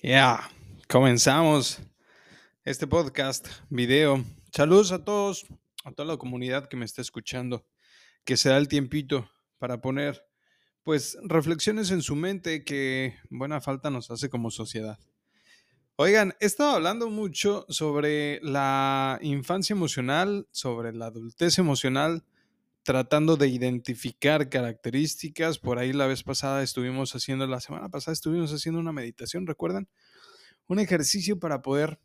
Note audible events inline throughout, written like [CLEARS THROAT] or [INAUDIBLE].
Ya, comenzamos este podcast, video. Saludos a todos, a toda la comunidad que me está escuchando, que se da el tiempito para poner, pues, reflexiones en su mente que buena falta nos hace como sociedad. Oigan, he estado hablando mucho sobre la infancia emocional, sobre la adultez emocional, tratando de identificar características. Por ahí la vez pasada estuvimos haciendo, la semana pasada estuvimos haciendo una meditación, ¿recuerdan? Un ejercicio para poder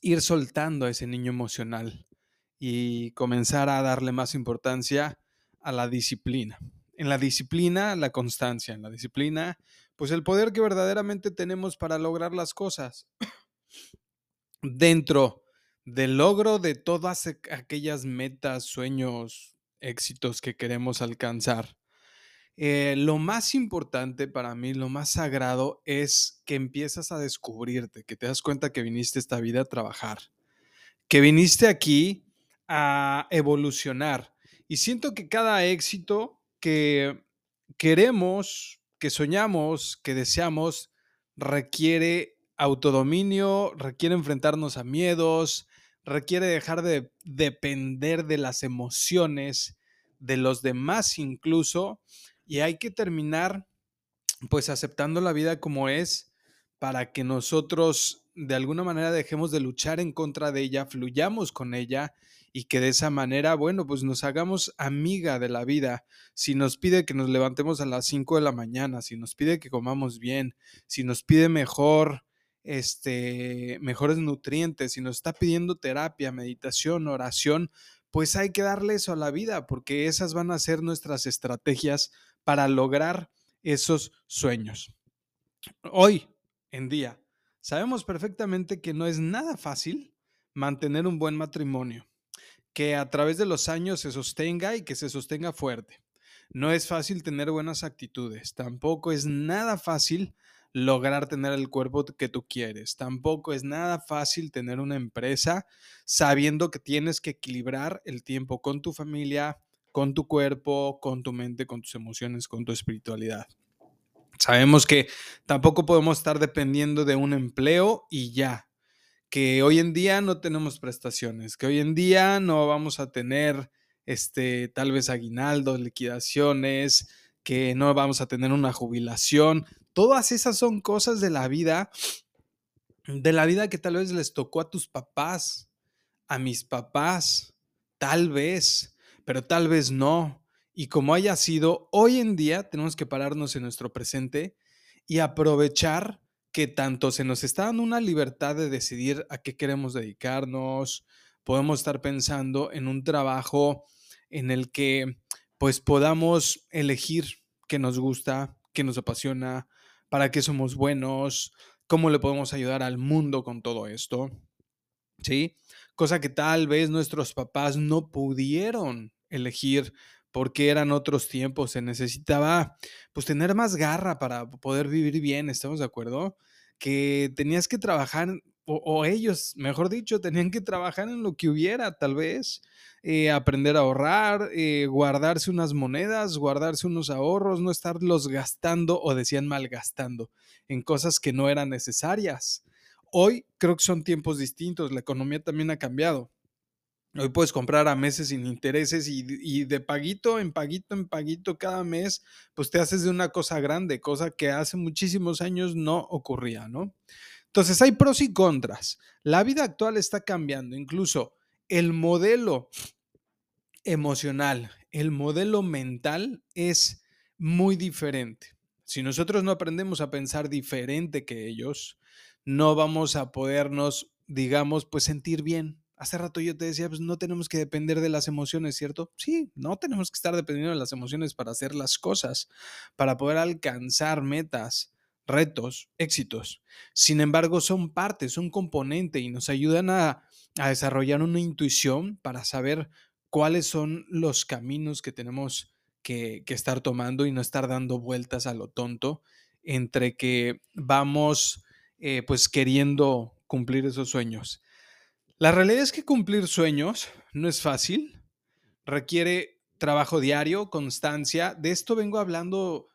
ir soltando a ese niño emocional y comenzar a darle más importancia a la disciplina. En la disciplina, la constancia. En la disciplina, pues el poder que verdaderamente tenemos para lograr las cosas. Dentro del logro de todas aquellas metas, sueños, éxitos que queremos alcanzar. Eh, lo más importante para mí, lo más sagrado es que empiezas a descubrirte, que te das cuenta que viniste esta vida a trabajar, que viniste aquí a evolucionar. Y siento que cada éxito que queremos, que soñamos, que deseamos, requiere autodominio, requiere enfrentarnos a miedos, requiere dejar de depender de las emociones de los demás incluso y hay que terminar pues aceptando la vida como es para que nosotros de alguna manera dejemos de luchar en contra de ella, fluyamos con ella y que de esa manera, bueno, pues nos hagamos amiga de la vida. Si nos pide que nos levantemos a las 5 de la mañana, si nos pide que comamos bien, si nos pide mejor este, mejores nutrientes, si nos está pidiendo terapia, meditación, oración, pues hay que darle eso a la vida, porque esas van a ser nuestras estrategias para lograr esos sueños. Hoy en día, sabemos perfectamente que no es nada fácil mantener un buen matrimonio, que a través de los años se sostenga y que se sostenga fuerte. No es fácil tener buenas actitudes, tampoco es nada fácil lograr tener el cuerpo que tú quieres. Tampoco es nada fácil tener una empresa sabiendo que tienes que equilibrar el tiempo con tu familia, con tu cuerpo, con tu mente, con tus emociones, con tu espiritualidad. Sabemos que tampoco podemos estar dependiendo de un empleo y ya, que hoy en día no tenemos prestaciones, que hoy en día no vamos a tener este tal vez aguinaldos, liquidaciones, que no vamos a tener una jubilación. Todas esas son cosas de la vida, de la vida que tal vez les tocó a tus papás, a mis papás, tal vez, pero tal vez no. Y como haya sido, hoy en día tenemos que pararnos en nuestro presente y aprovechar que tanto se nos está dando una libertad de decidir a qué queremos dedicarnos, podemos estar pensando en un trabajo en el que pues podamos elegir qué nos gusta, qué nos apasiona, para qué somos buenos, cómo le podemos ayudar al mundo con todo esto. ¿Sí? Cosa que tal vez nuestros papás no pudieron elegir porque eran otros tiempos, se necesitaba pues tener más garra para poder vivir bien, ¿estamos de acuerdo? Que tenías que trabajar o, ellos, mejor dicho, tenían que trabajar en lo que hubiera, tal vez, eh, aprender a ahorrar, eh, guardarse unas monedas, guardarse unos ahorros, no estarlos gastando o decían malgastando en cosas que no eran necesarias. Hoy creo que son tiempos distintos, la economía también ha cambiado. Hoy puedes comprar a meses sin intereses y, y, de paguito en paguito en paguito cada mes, pues te haces de una cosa grande, cosa que hace muchísimos años no ocurría, ¿no? Entonces hay pros y contras. La vida actual está cambiando, incluso el modelo emocional, el modelo mental es muy diferente. Si nosotros no aprendemos a pensar diferente que ellos, no vamos a podernos, digamos, pues sentir bien. Hace rato yo te decía, pues no tenemos que depender de las emociones, ¿cierto? Sí, no tenemos que estar dependiendo de las emociones para hacer las cosas, para poder alcanzar metas retos, éxitos. Sin embargo, son parte, son componente y nos ayudan a, desarrollar una intuición para saber cuáles son los caminos que tenemos que, estar tomando y no estar dando vueltas a lo tonto entre que vamos eh, pues queriendo cumplir esos sueños. La realidad es que cumplir sueños no es fácil, requiere trabajo diario, constancia. De esto vengo hablando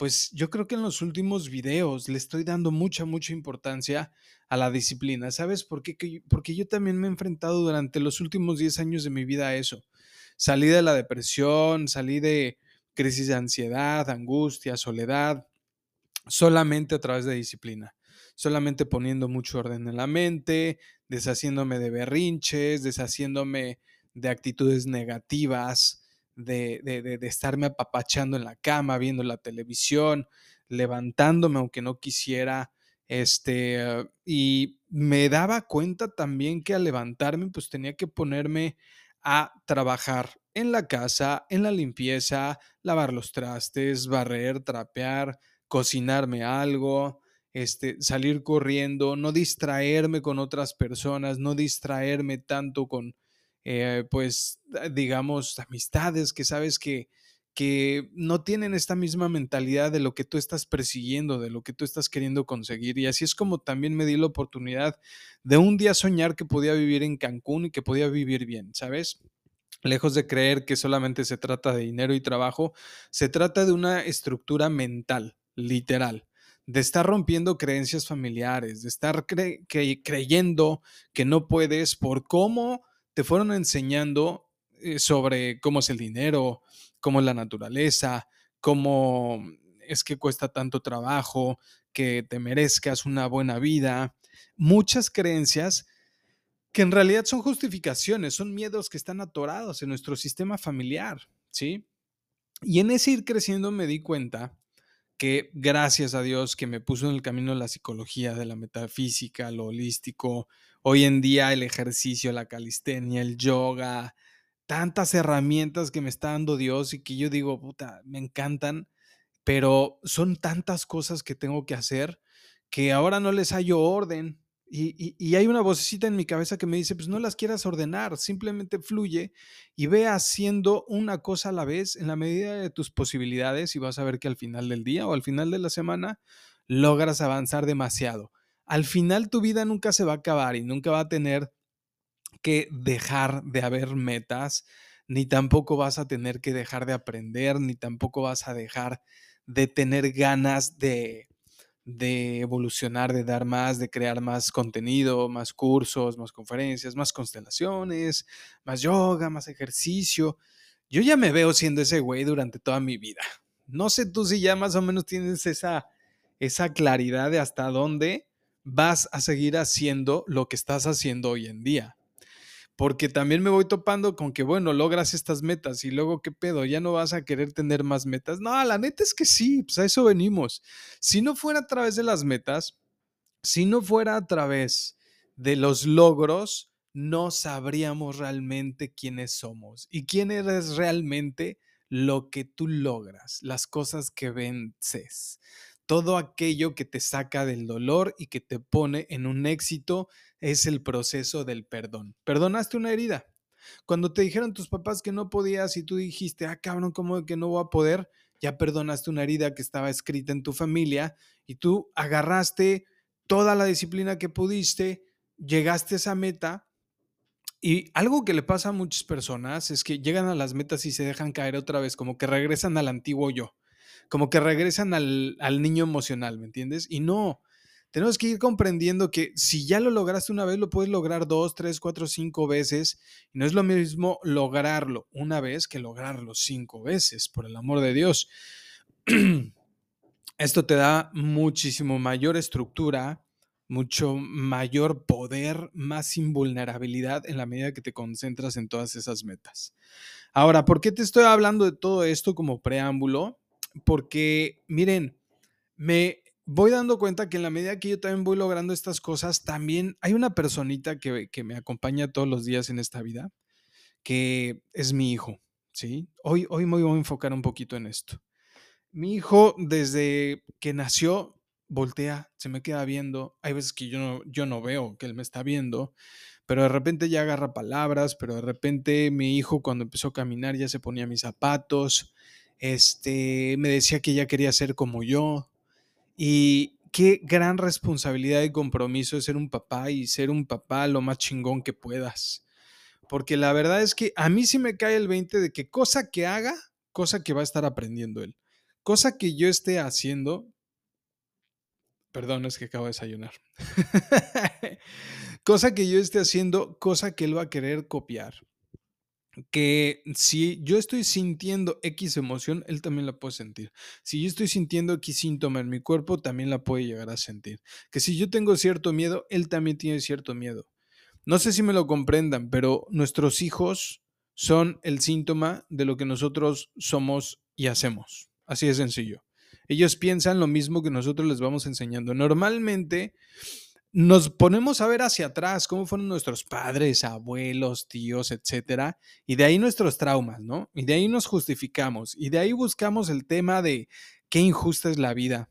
pues yo creo que en los últimos videos le estoy dando mucha, mucha importancia a la disciplina. ¿Sabes por qué? Porque yo también me he enfrentado durante los últimos 10 años de mi vida a eso. Salí de la depresión, salí de crisis de ansiedad, angustia, soledad, solamente a través de disciplina, solamente poniendo mucho orden en la mente, deshaciéndome de berrinches, deshaciéndome de actitudes negativas, de, de, estarme apapachando en la cama, viendo la televisión, levantándome aunque no quisiera, este, y me daba cuenta también que al levantarme, pues tenía que ponerme a trabajar en la casa, en la limpieza, lavar los trastes, barrer, trapear, cocinarme algo, este, salir corriendo, no distraerme con otras personas, no distraerme tanto con, eh, pues, digamos, amistades que sabes que, que no tienen esta misma mentalidad de lo que tú estás persiguiendo, de lo que tú estás queriendo conseguir. Y así es como también me di la oportunidad de un día soñar que podía vivir en Cancún y que podía vivir bien, ¿sabes? Lejos de creer que solamente se trata de dinero y trabajo, se trata de una estructura mental, literal, de estar rompiendo creencias familiares, de estar creyendo que no puedes por cómo te fueron enseñando eh, sobre cómo es el dinero, cómo es la naturaleza, cómo es que cuesta tanto trabajo, que te merezcas una buena vida. Muchas creencias que en realidad son justificaciones, son miedos que están atorados en nuestro sistema familiar, ¿sí? Y en ese ir creciendo me di cuenta que gracias a Dios que me puso en el camino la psicología, de la metafísica, lo holístico, hoy en día el ejercicio, la calistenia, el yoga, tantas herramientas que me está dando Dios y que yo digo, puta, me encantan, pero son tantas cosas que tengo que hacer que ahora no les hallo orden, y, hay una vocecita en mi cabeza que me dice, pues no las quieras ordenar, simplemente fluye y ve haciendo una cosa a la vez en la medida de tus posibilidades y vas a ver que al final del día o al final de la semana logras avanzar demasiado. Al final tu vida nunca se va a acabar y nunca va a tener que dejar de haber metas, ni tampoco vas a tener que dejar de aprender, ni tampoco vas a dejar de tener ganas de, de evolucionar, de dar más, de crear más contenido, más cursos, más conferencias, más constelaciones, más yoga, más ejercicio. Yo ya me veo siendo ese güey durante toda mi vida. No sé tú si ya más o menos tienes esa, esa claridad de hasta dónde vas a seguir haciendo lo que estás haciendo hoy en día porque también me voy topando con que, bueno, logras estas metas y luego, ¿qué pedo? ¿Ya no vas a querer tener más metas? No, la neta es que sí, pues a eso venimos. Si no fuera a través de las metas, si no fuera a través de los logros, no sabríamos realmente quiénes somos y quién eres realmente lo que tú logras, las cosas que vences todo aquello que te saca del dolor y que te pone en un éxito es el proceso del perdón. Perdonaste una herida. Cuando te dijeron tus papás que no podías y tú dijiste, ah, cabrón, ¿cómo que no voy a poder? Ya perdonaste una herida que estaba escrita en tu familia y tú agarraste toda la disciplina que pudiste, llegaste a esa meta y algo que le pasa a muchas personas es que llegan a las metas y se dejan caer otra vez, como que regresan al antiguo yo como que regresan al, niño emocional, ¿me entiendes? Y no, tenemos que ir comprendiendo que si ya lo lograste una vez, lo puedes lograr dos, tres, cuatro, cinco veces. No es lo mismo lograrlo una vez que lograrlo cinco veces, por el amor de Dios. [CLEARS THROAT] Esto te da muchísimo mayor estructura, mucho mayor poder, más invulnerabilidad en la medida que te concentras en todas esas metas. Ahora, ¿por qué te estoy hablando de todo esto como preámbulo? Porque miren, me voy dando cuenta que en la medida que yo también voy logrando estas cosas, también hay una personita que, me acompaña todos los días en esta vida, que es mi hijo, ¿sí? Hoy, hoy me voy a enfocar un poquito en esto. Mi hijo, desde que nació, voltea, se me queda viendo. Hay veces que yo no, yo no veo que él me está viendo, pero de repente ya agarra palabras, pero de repente mi hijo cuando empezó a caminar ya se ponía mis zapatos, este, me decía que ella quería ser como yo. Y qué gran responsabilidad y compromiso es ser un papá y ser un papá lo más chingón que puedas. Porque la verdad es que a mí sí me cae el 20 de que cosa que haga, cosa que va a estar aprendiendo él. cosa que yo esté haciendo, perdón, es que acabo de desayunar, [LAUGHS] cosa que yo esté haciendo, cosa que él va a querer copiar que si yo estoy sintiendo X emoción, él también la puede sentir. Si yo estoy sintiendo X síntoma en mi cuerpo, también la puede llegar a sentir. Que si yo tengo cierto miedo, él también tiene cierto miedo. No sé si me lo comprendan, pero nuestros hijos son el síntoma de lo que nosotros somos y hacemos. Así de sencillo. Ellos piensan lo mismo que nosotros les vamos enseñando. Normalmente nos ponemos a ver hacia atrás cómo fueron nuestros padres, abuelos, tíos, etcétera, y de ahí nuestros traumas, ¿no? Y de ahí nos justificamos, y de ahí buscamos el tema de qué injusta es la vida.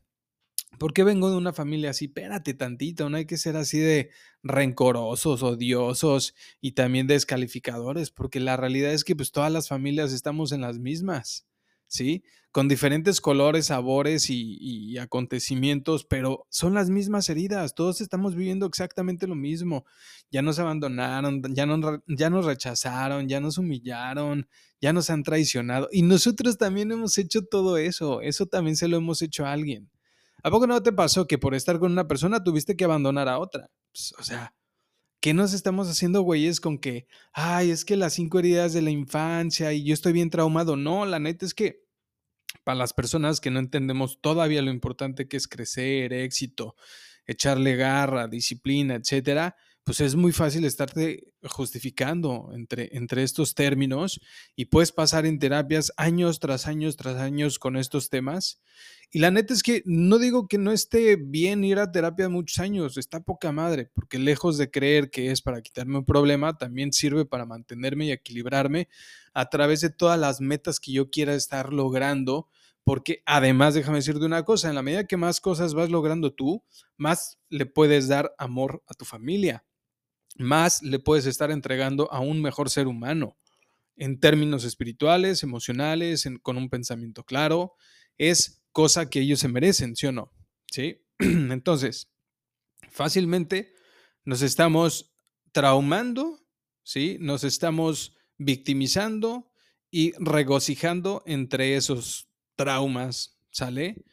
¿Por qué vengo de una familia así? Espérate tantito, no hay que ser así de rencorosos, odiosos y también descalificadores, porque la realidad es que pues todas las familias estamos en las mismas. ¿Sí? Con diferentes colores, sabores y, acontecimientos, pero son las mismas heridas, todos estamos viviendo exactamente lo mismo. Ya nos abandonaron, ya, ya nos rechazaron, ya nos humillaron, ya nos han traicionado y nosotros también hemos hecho todo eso, eso también se lo hemos hecho a alguien. ¿A poco no te pasó que por estar con una persona tuviste que abandonar a otra? Pues, o sea, ¿qué nos estamos haciendo, güeyes, con que, ay, es que las cinco heridas de la infancia y yo estoy bien traumado? No, la neta es que para las personas que no entendemos todavía lo importante que es crecer, éxito, echarle garra, disciplina, etcétera, pues es muy fácil estarte justificando entre, entre estos términos y puedes pasar en terapias años tras años tras años con estos temas. Y la neta es que no digo que no esté bien ir a terapia muchos años, está poca madre, porque lejos de creer que es para quitarme un problema, también sirve para mantenerme y equilibrarme a través de todas las metas que yo quiera estar logrando porque además déjame decirte una cosa, en la medida que más cosas vas logrando tú, más le puedes dar amor a tu familia, más le puedes estar entregando a un mejor ser humano en términos espirituales, emocionales, con un pensamiento claro. Es cosa que ellos se merecen, ¿sí o no? ¿Sí? [CLEARS THROAT] Entonces, fácilmente nos estamos traumando, ¿sí? Nos estamos victimizando y regocijando entre esos traumas, ¿sale?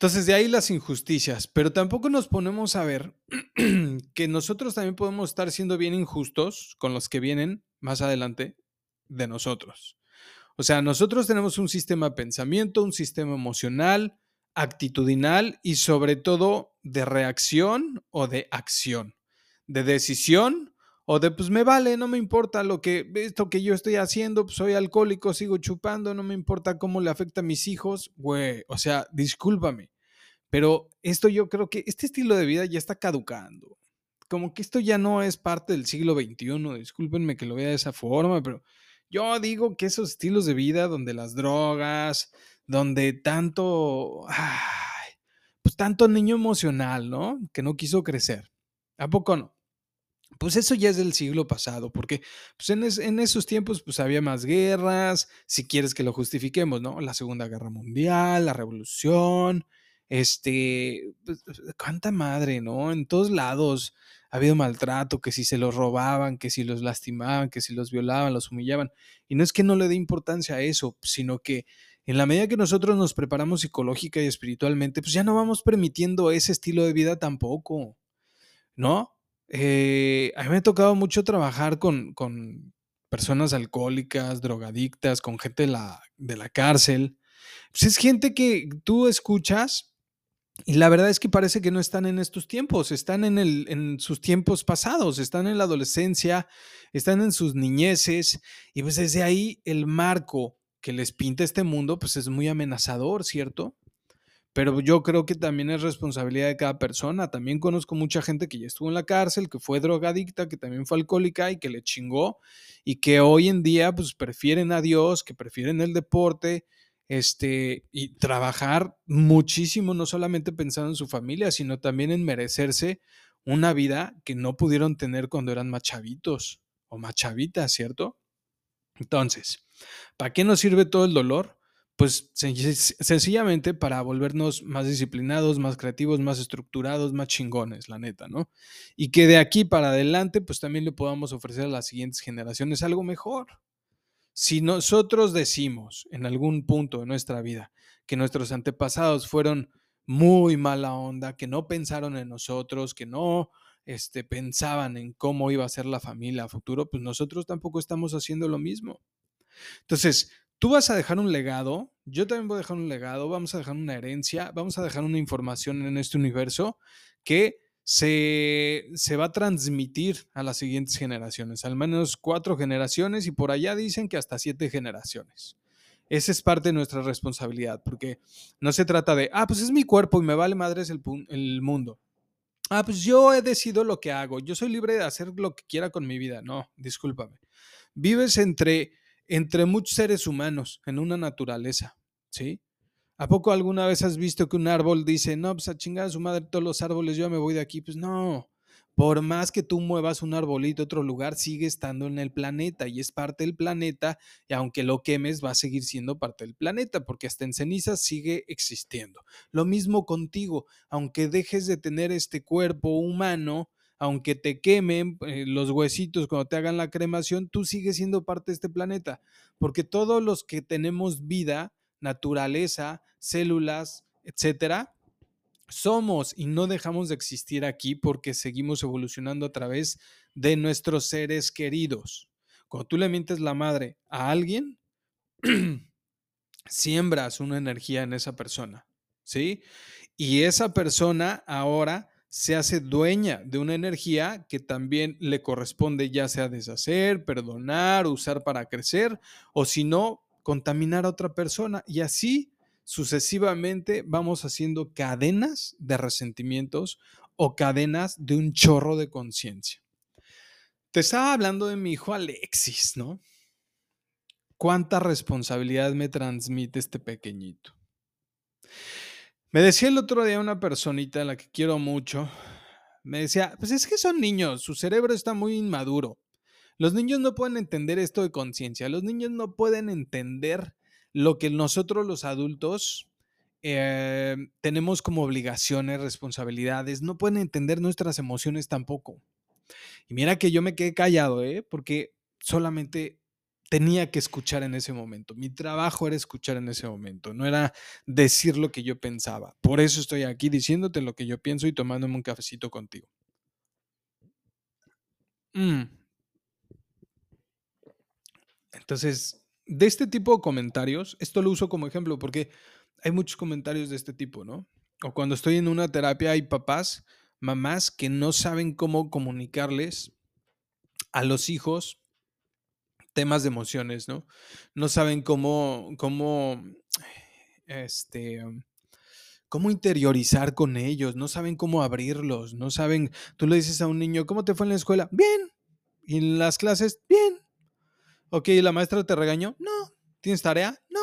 Entonces de ahí las injusticias, pero tampoco nos ponemos a ver [CLEARS THROAT] que nosotros también podemos estar siendo bien injustos con los que vienen más adelante de nosotros. O sea, nosotros tenemos un sistema de pensamiento, un sistema emocional, actitudinal y sobre todo de reacción o de acción, de decisión o de pues me vale, no me importa lo que esto que yo estoy haciendo, pues soy alcohólico, sigo chupando, no me importa cómo le afecta a mis hijos, güey, o sea, discúlpame, pero esto yo creo que este estilo de vida ya está caducando. Como que esto ya no es parte del siglo XXI, discúlpenme que lo vea de esa forma, pero yo digo que esos estilos de vida donde las drogas, donde tanto, pues tanto niño emocional, ¿no? Que no quiso crecer. ¿A poco no? Pues eso ya es del siglo pasado, porque pues en, esos tiempos pues había más guerras, si quieres que lo justifiquemos, ¿no? La Segunda Guerra Mundial, la Revolución, este, pues, cuánta madre, ¿no? En todos lados ha habido maltrato, que si se los robaban, que si los lastimaban, que si los violaban, los humillaban. Y no es que no le dé importancia a eso, sino que en la medida que nosotros nos preparamos psicológica y espiritualmente, pues ya no vamos permitiendo ese estilo de vida tampoco, ¿no? Eh, a mí me ha tocado mucho trabajar con, personas alcohólicas, drogadictas, con gente de la, de la cárcel. Pues es gente que tú escuchas y la verdad es que parece que no están en estos tiempos, están en, el, en sus tiempos pasados, están en la adolescencia, están en sus niñeces y pues desde ahí el marco que les pinta este mundo pues es muy amenazador, ¿cierto? Pero yo creo que también es responsabilidad de cada persona. También conozco mucha gente que ya estuvo en la cárcel, que fue drogadicta, que también fue alcohólica y que le chingó y que hoy en día pues prefieren a Dios, que prefieren el deporte, este, y trabajar muchísimo, no solamente pensando en su familia, sino también en merecerse una vida que no pudieron tener cuando eran machavitos o machavitas, ¿cierto? Entonces, ¿para qué nos sirve todo el dolor? Pues sencillamente para volvernos más disciplinados, más creativos, más estructurados, más chingones, la neta, ¿no? Y que de aquí para adelante, pues también le podamos ofrecer a las siguientes generaciones algo mejor. Si nosotros decimos en algún punto de nuestra vida que nuestros antepasados fueron muy mala onda, que no pensaron en nosotros, que no este, pensaban en cómo iba a ser la familia a futuro, pues nosotros tampoco estamos haciendo lo mismo. Entonces, tú vas a dejar un legado, yo también voy a dejar un legado, vamos a dejar una herencia, vamos a dejar una información en este universo que se, se, va a transmitir a las siguientes generaciones, al menos cuatro generaciones y por allá dicen que hasta siete generaciones. Esa es parte de nuestra responsabilidad, porque no se trata de, ah, pues es mi cuerpo y me vale madres el, el mundo. Ah, pues yo he decidido lo que hago, yo soy libre de hacer lo que quiera con mi vida. No, discúlpame. Vives entre, entre muchos seres humanos en una naturaleza, ¿sí? ¿A poco alguna vez has visto que un árbol dice, no, pues a chingar a su madre todos los árboles, yo me voy de aquí? Pues no. Por más que tú muevas un arbolito a otro lugar, sigue estando en el planeta y es parte del planeta y aunque lo quemes va a seguir siendo parte del planeta porque hasta en cenizas sigue existiendo. Lo mismo contigo, aunque dejes de tener este cuerpo humano, aunque te quemen eh, los huesitos cuando te hagan la cremación, tú sigues siendo parte de este planeta porque todos los que tenemos vida, naturaleza, células, etcétera, somos y no dejamos de existir aquí porque seguimos evolucionando a través de nuestros seres queridos. Cuando tú le mientes la madre a alguien, [CLEARS THROAT] siembras una energía en esa persona, ¿sí? Y esa persona ahora se hace dueña de una energía que también le corresponde ya sea deshacer, perdonar, usar para crecer o si no, contaminar a otra persona. Y así sucesivamente vamos haciendo cadenas de resentimientos o cadenas de un chorro de conciencia. Te estaba hablando de mi hijo Alexis, ¿no? ¿Cuánta responsabilidad me transmite este pequeñito? Me decía el otro día una personita a la que quiero mucho, me decía, pues es que son niños, su cerebro está muy inmaduro. Los niños no pueden entender esto de conciencia, los niños no pueden entender lo que nosotros los adultos eh, tenemos como obligaciones, responsabilidades, no pueden entender nuestras emociones tampoco. Y mira que yo me quedé callado, ¿eh? porque solamente tenía que escuchar en ese momento. Mi trabajo era escuchar en ese momento, no era decir lo que yo pensaba. Por eso estoy aquí diciéndote lo que yo pienso y tomándome un cafecito contigo. Mm. Entonces, de este tipo de comentarios, esto lo uso como ejemplo porque hay muchos comentarios de este tipo, ¿no? O cuando estoy en una terapia hay papás, mamás que no saben cómo comunicarles a los hijos temas de emociones, ¿no? No saben cómo, cómo, este, cómo interiorizar con ellos, no saben cómo abrirlos, no saben, tú le dices a un niño, ¿cómo te fue en la escuela? Bien. ¿Y en las clases? Bien. Ok, ¿la maestra te regañó? No. ¿Tienes tarea? No.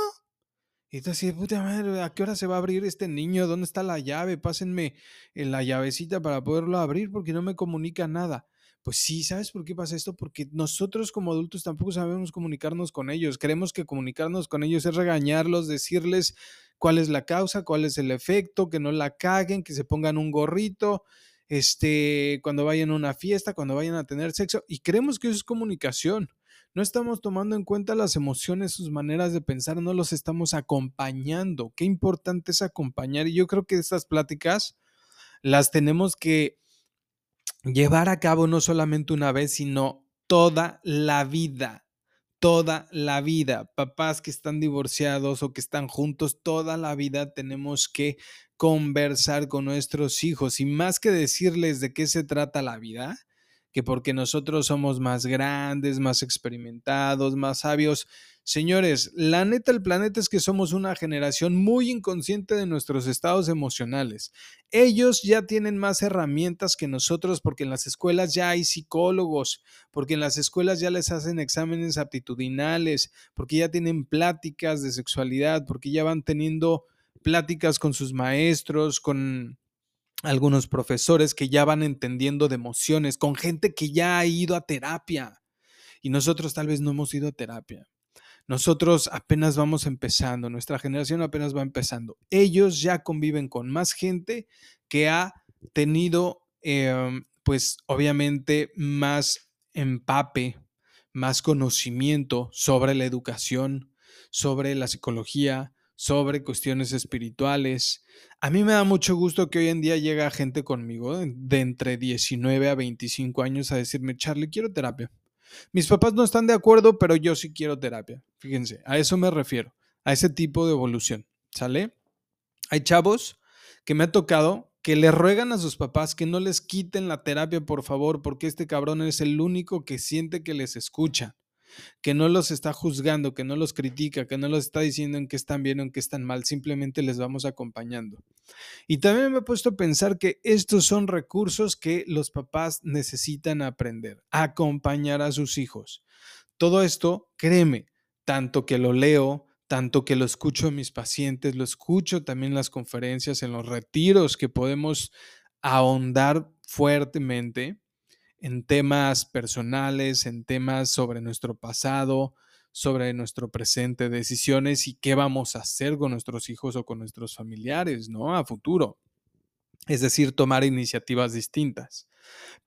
Y tú así, puta madre, ¿a qué hora se va a abrir este niño? ¿Dónde está la llave? Pásenme la llavecita para poderlo abrir porque no me comunica nada. Pues sí, ¿sabes por qué pasa esto? Porque nosotros como adultos tampoco sabemos comunicarnos con ellos. Creemos que comunicarnos con ellos es regañarlos, decirles cuál es la causa, cuál es el efecto, que no la caguen, que se pongan un gorrito, este, cuando vayan a una fiesta, cuando vayan a tener sexo. Y creemos que eso es comunicación. No estamos tomando en cuenta las emociones, sus maneras de pensar, no los estamos acompañando. Qué importante es acompañar. Y yo creo que estas pláticas las tenemos que llevar a cabo no solamente una vez, sino toda la vida. Toda la vida. Papás que están divorciados o que están juntos, toda la vida tenemos que conversar con nuestros hijos y más que decirles de qué se trata la vida, que porque nosotros somos más grandes, más experimentados, más sabios. Señores, la neta el planeta es que somos una generación muy inconsciente de nuestros estados emocionales. Ellos ya tienen más herramientas que nosotros porque en las escuelas ya hay psicólogos, porque en las escuelas ya les hacen exámenes aptitudinales, porque ya tienen pláticas de sexualidad, porque ya van teniendo pláticas con sus maestros, con algunos profesores que ya van entendiendo de emociones, con gente que ya ha ido a terapia y nosotros tal vez no hemos ido a terapia. Nosotros apenas vamos empezando, nuestra generación apenas va empezando. Ellos ya conviven con más gente que ha tenido, em, pues obviamente, más empape, más conocimiento sobre la educación, sobre la psicología, sobre cuestiones espirituales. A mí me da mucho gusto que hoy en día llega gente conmigo de entre 19 a 25 años a decirme, Charlie, quiero terapia. Mis papás no están de acuerdo, pero yo sí quiero terapia. Fíjense, a eso me refiero, a ese tipo de evolución. ¿Sale? Hay chavos que me ha tocado que le ruegan a sus papás que no les quiten la terapia, por favor, porque este cabrón es el único que siente que les escucha que no los está juzgando, que no los critica, que no los está diciendo en qué están bien o en qué están mal, simplemente les vamos acompañando. Y también me he puesto a pensar que estos son recursos que los papás necesitan aprender, acompañar a sus hijos. Todo esto, créeme, tanto que lo leo, tanto que lo escucho en mis pacientes, lo escucho también en las conferencias, en los retiros que podemos ahondar fuertemente en temas personales, en temas sobre nuestro pasado, sobre nuestro presente, decisiones y qué vamos a hacer con nuestros hijos o con nuestros familiares, ¿no? A futuro. Es decir, tomar iniciativas distintas.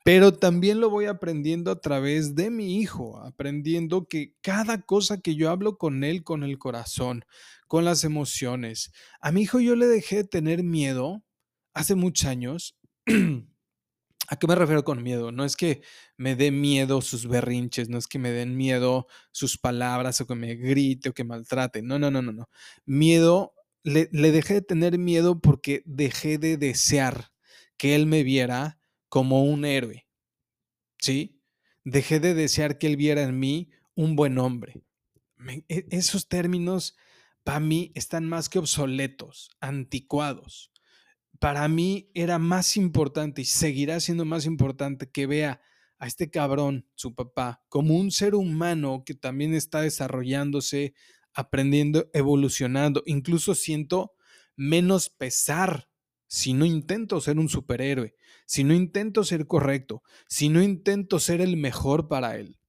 Pero también lo voy aprendiendo a través de mi hijo, aprendiendo que cada cosa que yo hablo con él, con el corazón, con las emociones. A mi hijo yo le dejé tener miedo hace muchos años [CLEARS THROAT] ¿A qué me refiero con miedo? No es que me dé miedo sus berrinches, no es que me den miedo sus palabras o que me grite o que maltrate. No, no, no, no, no. Miedo, le, dejé de tener miedo porque dejé de desear que él me viera como un héroe. ¿Sí? Dejé de desear que él viera en mí un buen hombre. E, esos términos para mí están más que obsoletos, anticuados para mí era más importante y seguirá siendo más importante que vea a este cabrón, su papá, como un ser humano que también está desarrollándose, aprendiendo, evolucionando. Incluso siento menos pesar si no intento ser un superhéroe, si no intento ser correcto, si no intento ser el mejor para él.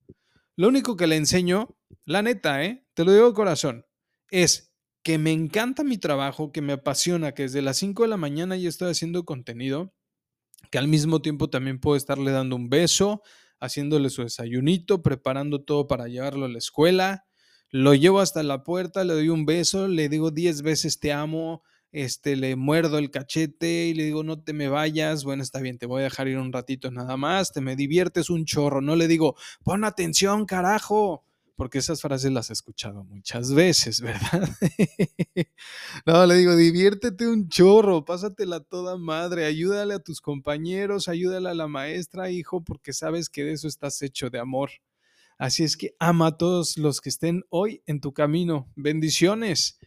Lo único que le enseño, la neta, ¿eh? te lo digo de corazón, es que me encanta mi trabajo, que me apasiona, que desde las 5 de la mañana ya estoy haciendo contenido, que al mismo tiempo también puedo estarle dando un beso, haciéndole su desayunito, preparando todo para llevarlo a la escuela. Lo llevo hasta la puerta, le doy un beso, le digo 10 veces te amo, este, le muerdo el cachete y le digo no te me vayas, bueno, está bien, te voy a dejar ir un ratito nada más, te me diviertes un chorro, no le digo, pon atención, carajo, porque esas frases las he escuchado muchas veces, [LAUGHS] ¿verdad? no, le digo, diviértete un chorro, pásatela toda madre, ayúdale a tus compañeros, ayúdale a la maestra, hijo, porque sabes que de eso estás hecho de amor. Así es que ama a todos los que estén hoy en tu camino. Bendiciones.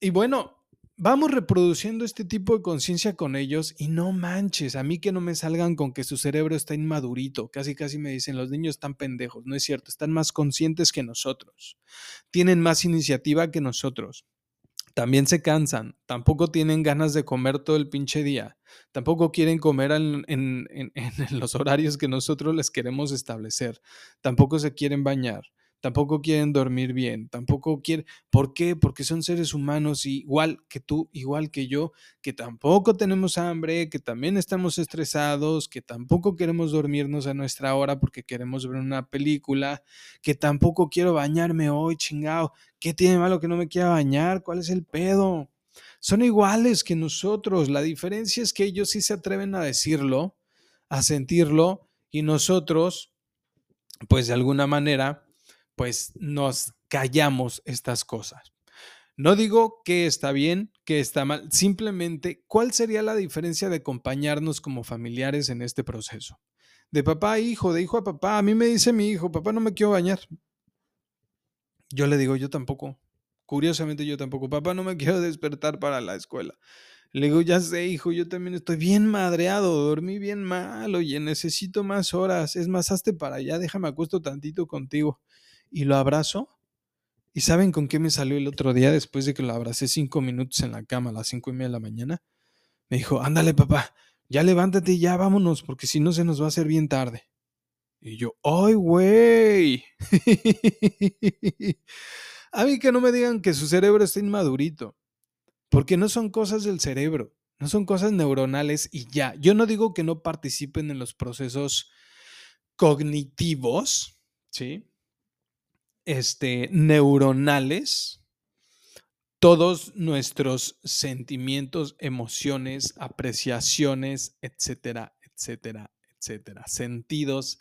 Y bueno, vamos reproduciendo este tipo de conciencia con ellos y no manches, a mí que no me salgan con que su cerebro está inmadurito, casi casi me dicen los niños están pendejos, no es cierto, están más conscientes que nosotros, tienen más iniciativa que nosotros. También se cansan, tampoco tienen ganas de comer todo el pinche día, tampoco quieren comer en, en [LAUGHS] los horarios que nosotros les queremos establecer, tampoco se quieren bañar, tampoco quieren dormir bien, tampoco quieren... ¿Por qué? Porque son seres humanos igual que tú, igual que yo, que tampoco tenemos hambre, que también estamos estresados, que tampoco queremos dormirnos a nuestra hora porque queremos ver una película, que tampoco quiero bañarme hoy, chingado. ¿Qué tiene malo que no me quiera bañar? ¿Cuál es el pedo? Son iguales que nosotros. La diferencia es que ellos sí se atreven a decirlo, a sentirlo, y nosotros, pues de alguna manera, pues nos callamos estas cosas. No digo que está bien, que está mal, simplemente cuál sería la diferencia de acompañarnos como familiares en este proceso. De papá a hijo, de hijo a papá. A mí me dice mi hijo, papá no me quiero bañar. Yo le digo, yo tampoco. Curiosamente yo tampoco. Papá no me quiero despertar para la escuela. Le digo, ya sé, hijo, yo también estoy bien madreado, dormí bien mal, oye, necesito más horas. Es más, hazte para allá, déjame acuesto tantito contigo y lo abrazo. ¿Y saben con qué me salió el otro día después de que lo abracé cinco minutos en la cama a las cinco y media de la mañana? Me dijo, ándale papá, ya levántate y ya vámonos, porque si no se nos va a hacer bien tarde. Y yo, ¡ay, güey! [LAUGHS] a mí que no me digan que su cerebro está inmadurito, porque no son cosas del cerebro, no son cosas neuronales y ya. Yo no digo que no participen en los procesos cognitivos, ¿sí? Este, neuronales, todos nuestros sentimientos, emociones, apreciaciones, etcétera, etcétera, etcétera, sentidos,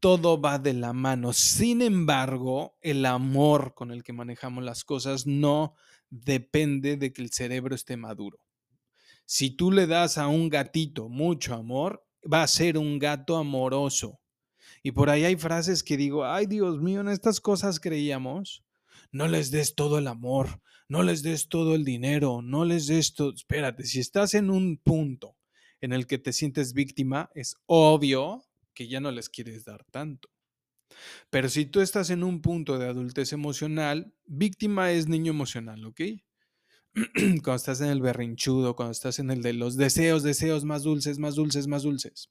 todo va de la mano. Sin embargo, el amor con el que manejamos las cosas no depende de que el cerebro esté maduro. Si tú le das a un gatito mucho amor, va a ser un gato amoroso. Y por ahí hay frases que digo, ay Dios mío, en estas cosas creíamos. No les des todo el amor, no les des todo el dinero, no les des todo. Espérate, si estás en un punto en el que te sientes víctima, es obvio que ya no les quieres dar tanto. Pero si tú estás en un punto de adultez emocional, víctima es niño emocional, ¿ok? [CLEARS THROAT] cuando estás en el berrinchudo, cuando estás en el de los deseos, deseos más dulces, más dulces, más dulces.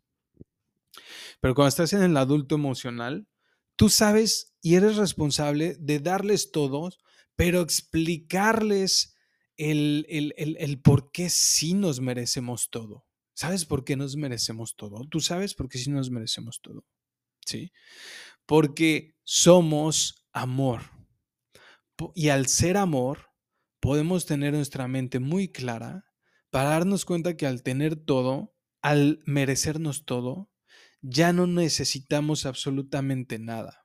Pero cuando estás en el adulto emocional, tú sabes y eres responsable de darles todo, pero explicarles el, el, el, el, por qué sí nos merecemos todo. ¿Sabes por qué nos merecemos todo? Tú sabes por qué sí nos merecemos todo. ¿Sí? Porque somos amor. Y al ser amor, podemos tener nuestra mente muy clara para darnos cuenta que al tener todo, al merecernos todo, ya no necesitamos absolutamente nada.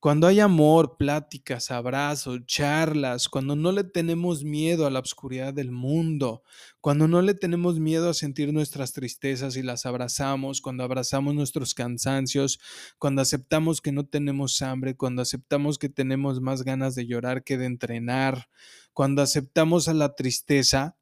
Cuando hay amor, pláticas, abrazos, charlas, cuando no le tenemos miedo a la oscuridad del mundo, cuando no le tenemos miedo a sentir nuestras tristezas y las abrazamos, cuando abrazamos nuestros cansancios, cuando aceptamos que no tenemos hambre, cuando aceptamos que tenemos más ganas de llorar que de entrenar, cuando aceptamos a la tristeza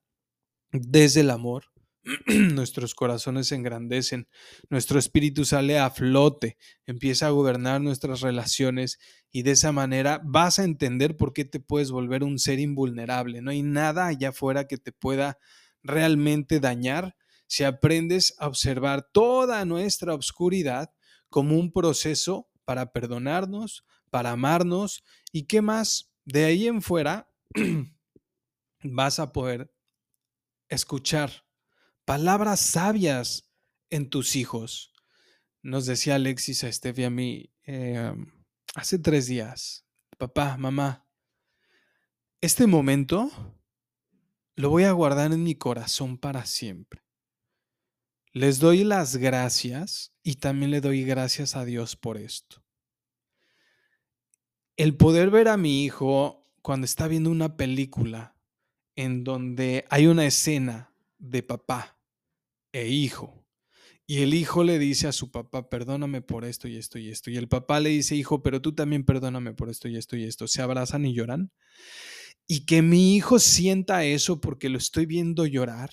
desde el amor, [CLEARS THROAT] nuestros corazones se engrandecen, nuestro espíritu sale a flote, empieza a gobernar nuestras relaciones y de esa manera vas a entender por qué te puedes volver un ser invulnerable. No hay nada allá afuera que te pueda realmente dañar si aprendes a observar toda nuestra obscuridad como un proceso para perdonarnos, para amarnos y qué más, de ahí en fuera [CLEARS THROAT] vas a poder escuchar palabras sabias en tus hijos. Nos decía Alexis a Steph a mí em, hace tres días, papá, mamá, este momento lo voy a guardar en mi corazón para siempre. Les doy las gracias y también le doy gracias a Dios por esto. El poder ver a mi hijo cuando está viendo una película en donde hay una escena de papá e hijo. Y el hijo le dice a su papá, perdóname por esto y esto y esto. Y el papá le dice, hijo, pero tú también perdóname por esto y esto y esto. Se abrazan y lloran. Y que mi hijo sienta eso porque lo estoy viendo llorar.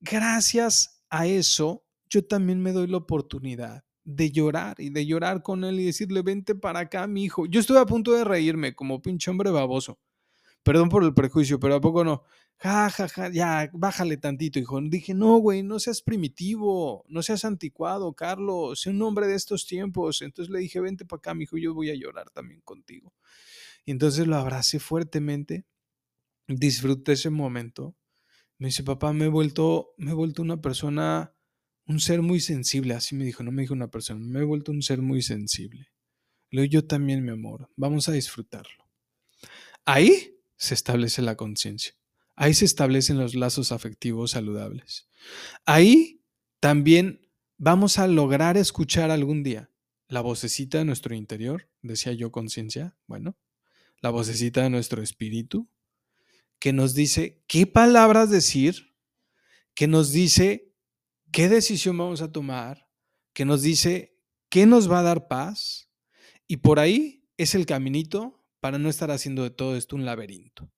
Gracias a eso, yo también me doy la oportunidad de llorar y de llorar con él y decirle, vente para acá, mi hijo. Yo estoy a punto de reírme como pinche hombre baboso. Perdón por el prejuicio, pero ¿a poco no? Ja, ja, ja, ya, bájale tantito, hijo. Dije, no, güey, no seas primitivo, no seas anticuado, Carlos, sé un hombre de estos tiempos. Entonces le dije, vente para acá, mi hijo, yo voy a llorar también contigo. Y entonces lo abracé fuertemente, disfruté ese momento. Me dice, papá, me he vuelto, me he vuelto una persona, un ser muy sensible. Así me dijo, no me dijo una persona, me he vuelto un ser muy sensible. Le digo, yo también, mi amor, vamos a disfrutarlo. Ahí se establece la conciencia. Ahí se establecen los lazos afectivos saludables. Ahí también vamos a lograr escuchar algún día la vocecita de nuestro interior, decía yo conciencia, bueno, la vocecita de nuestro espíritu, que nos dice qué palabras decir, que nos dice qué decisión vamos a tomar, que nos dice qué nos va a dar paz, y por ahí es el caminito para no estar haciendo de todo esto un laberinto.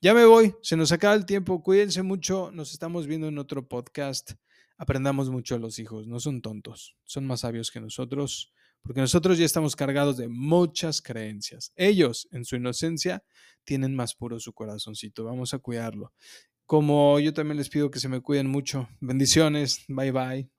Ya me voy, se nos acaba el tiempo, cuídense mucho, nos estamos viendo en otro podcast. Aprendamos mucho a los hijos, no son tontos, son más sabios que nosotros, porque nosotros ya estamos cargados de muchas creencias. Ellos, en su inocencia, tienen más puro su corazoncito, vamos a cuidarlo. Como yo también les pido que se me cuiden mucho. Bendiciones, bye bye.